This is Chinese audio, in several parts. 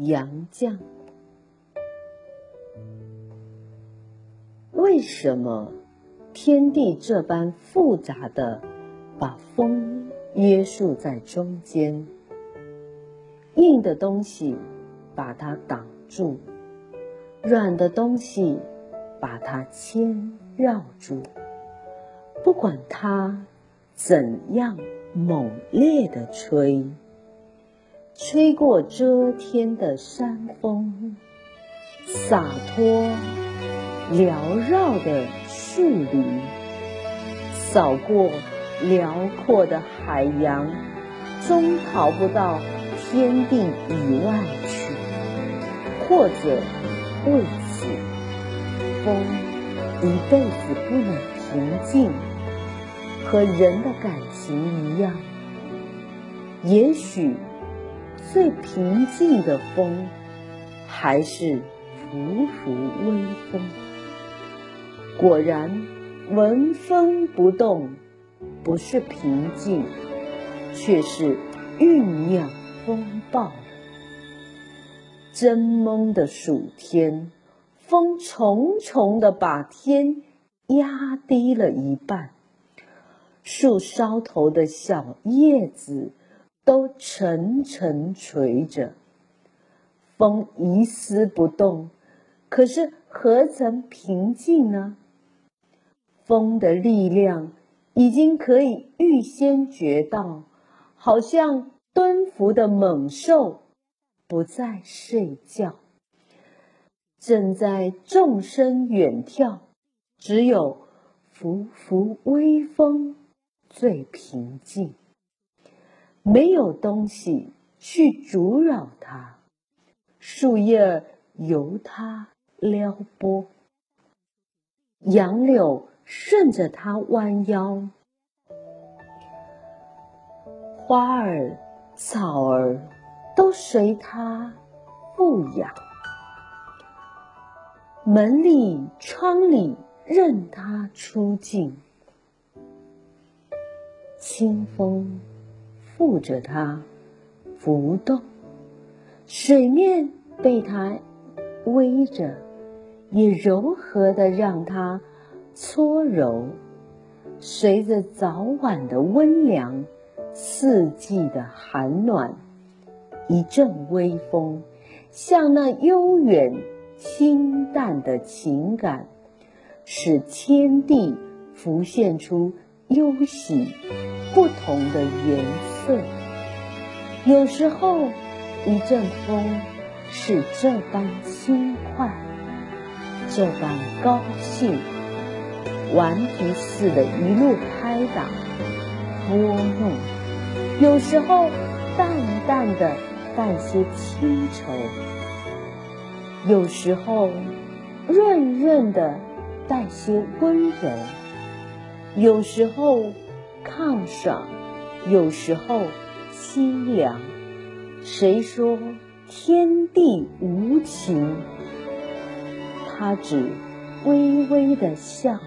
杨绛。为什么天地这般复杂的把风约束在中间？硬的东西把它挡住，软的东西把它牵绕住。不管它怎样猛烈的吹。吹过遮天的山峰，洒脱缭绕的树林，扫过辽阔的海洋，终逃不到天地以外去。或者为此，风一辈子不能平静，和人的感情一样，也许。最平静的风，还是浮浮微风。果然，闻风不动，不是平静，却是酝酿风暴。真蒙的暑天，风重重的把天压低了一半，树梢头的小叶子。都沉沉垂着，风一丝不动，可是何曾平静呢？风的力量已经可以预先觉到，好像蹲伏的猛兽不再睡觉，正在纵身远跳。只有拂拂微风最平静。没有东西去阻扰它，树叶由它撩拨，杨柳顺着它弯腰，花儿草儿都随它俯仰，门里窗里任它出进，清风。负着它浮动，水面被它偎着，也柔和的让它搓揉。随着早晚的温凉，四季的寒暖，一阵微风，像那悠远清淡的情感，使天地浮现出忧喜不同的颜色。有时候，一阵风是这般轻快，这般高兴，顽皮似的一路拍打、拨弄；有时候，淡淡的带些清愁；有时候，润润的带些温柔；有时候，抗爽。有时候凄凉，谁说天地无情？他只微微的笑，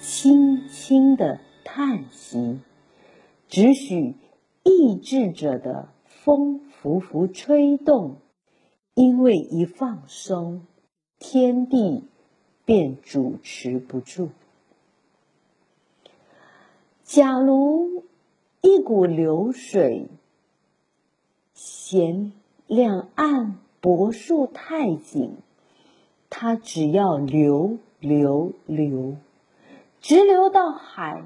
轻轻的叹息，只许意志者的风拂拂吹动，因为一放松，天地便主持不住。假如。一股流水，嫌两岸柏树太紧，它只要流流流，直流到海，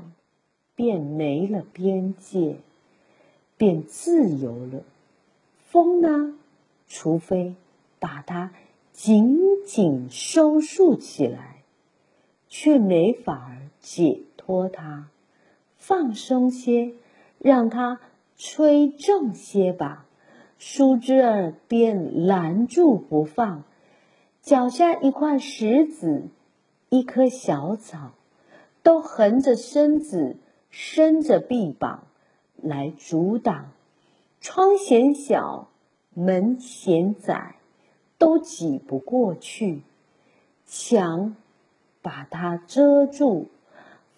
便没了边界，便自由了。风呢，除非把它紧紧收束起来，却没法儿解脱它，放松些。让它吹正些吧，树枝儿便拦住不放，脚下一块石子，一棵小草，都横着身子，伸着臂膀来阻挡。窗嫌小，门嫌窄，都挤不过去。墙把它遮住，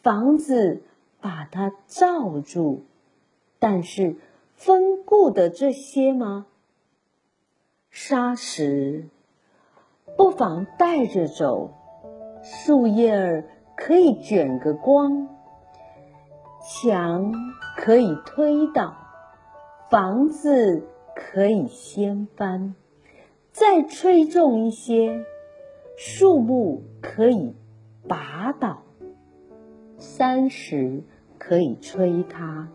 房子把它罩住，但是。风顾得这些吗？沙石不妨带着走，树叶儿可以卷个光，墙可以推倒，房子可以掀翻，再吹重一些，树木可以拔倒，山石可以摧塌。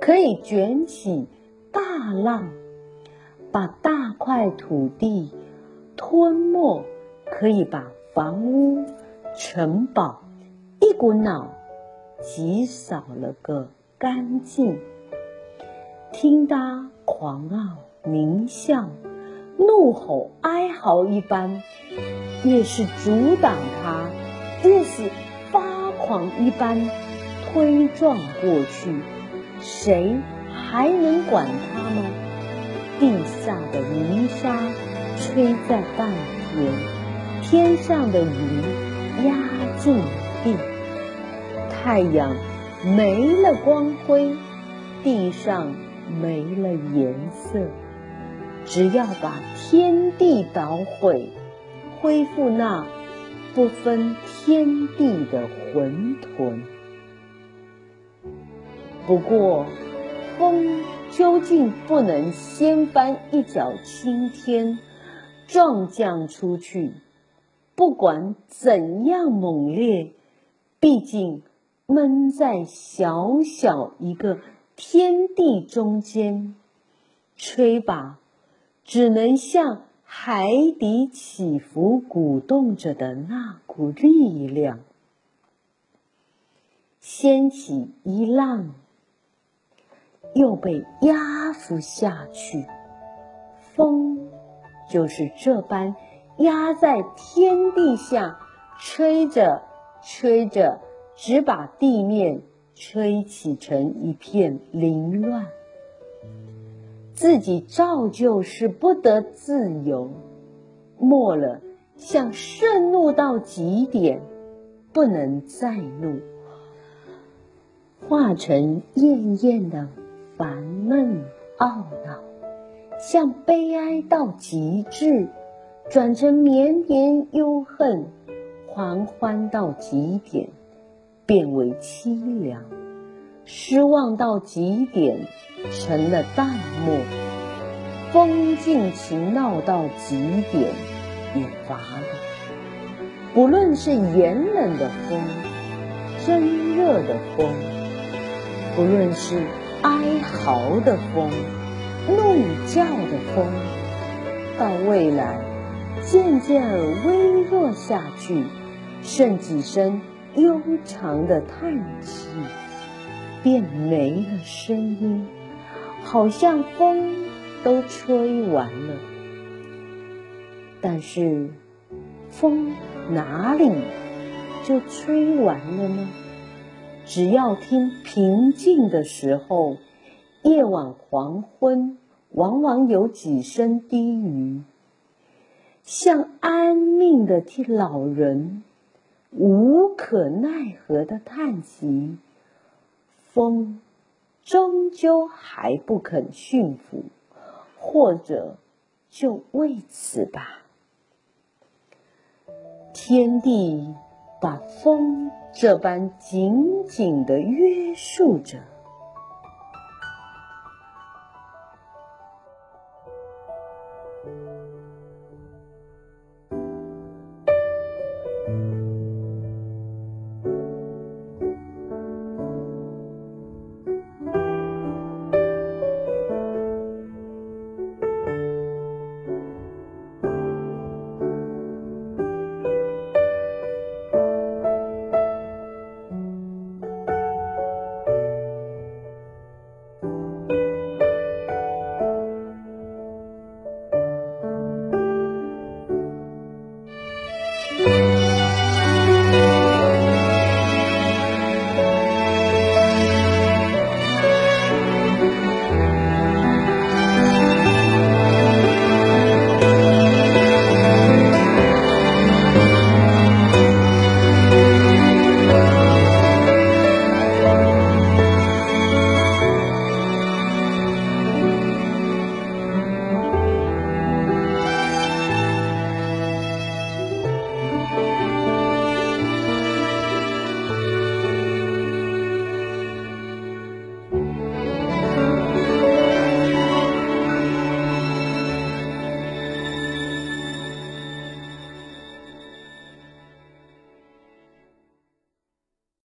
可以卷起大浪，把大块土地吞没；可以把房屋、城堡一股脑挤扫了个干净。听他狂傲獰笑、怒吼哀嚎一般，越是阻挡他，越是发狂一般推撞过去。谁还能管他吗？地下的泥沙吹在半天，天上的云压进地，太阳没了光辉，地上没了颜色。只要把天地捣毁，恢复那不分天地的混沌。不过，风究竟不能掀翻一角青天，撞将出去。不管怎样猛烈，毕竟闷在小小一个天地中间，吹吧，只能像海底起伏鼓动着的那股力量，掀起一浪。又被压服下去，风就是这般压在天地下，吹着吹着，只把地面吹起成一片凌乱。自己照旧是不得自由，末了像盛怒到极点，不能再怒，化成艳艳的。烦闷懊恼，像悲哀到极致，转成绵绵忧恨；狂欢到极点，变为凄凉；失望到极点，成了淡漠；风尽情闹到极点，也乏了。不论是炎冷的风，真热的风，不论是。哀嚎的风，怒叫的风，到未来渐渐微弱下去，剩几声悠长的叹气，便没了声音，好像风都吹完了。但是，风哪里就吹完了呢？只要听平静的时候，夜晚黄昏，往往有几声低语，像安命的替老人无可奈何的叹息。风终究还不肯驯服，或者就为此吧。天地把风。这般紧紧地约束着。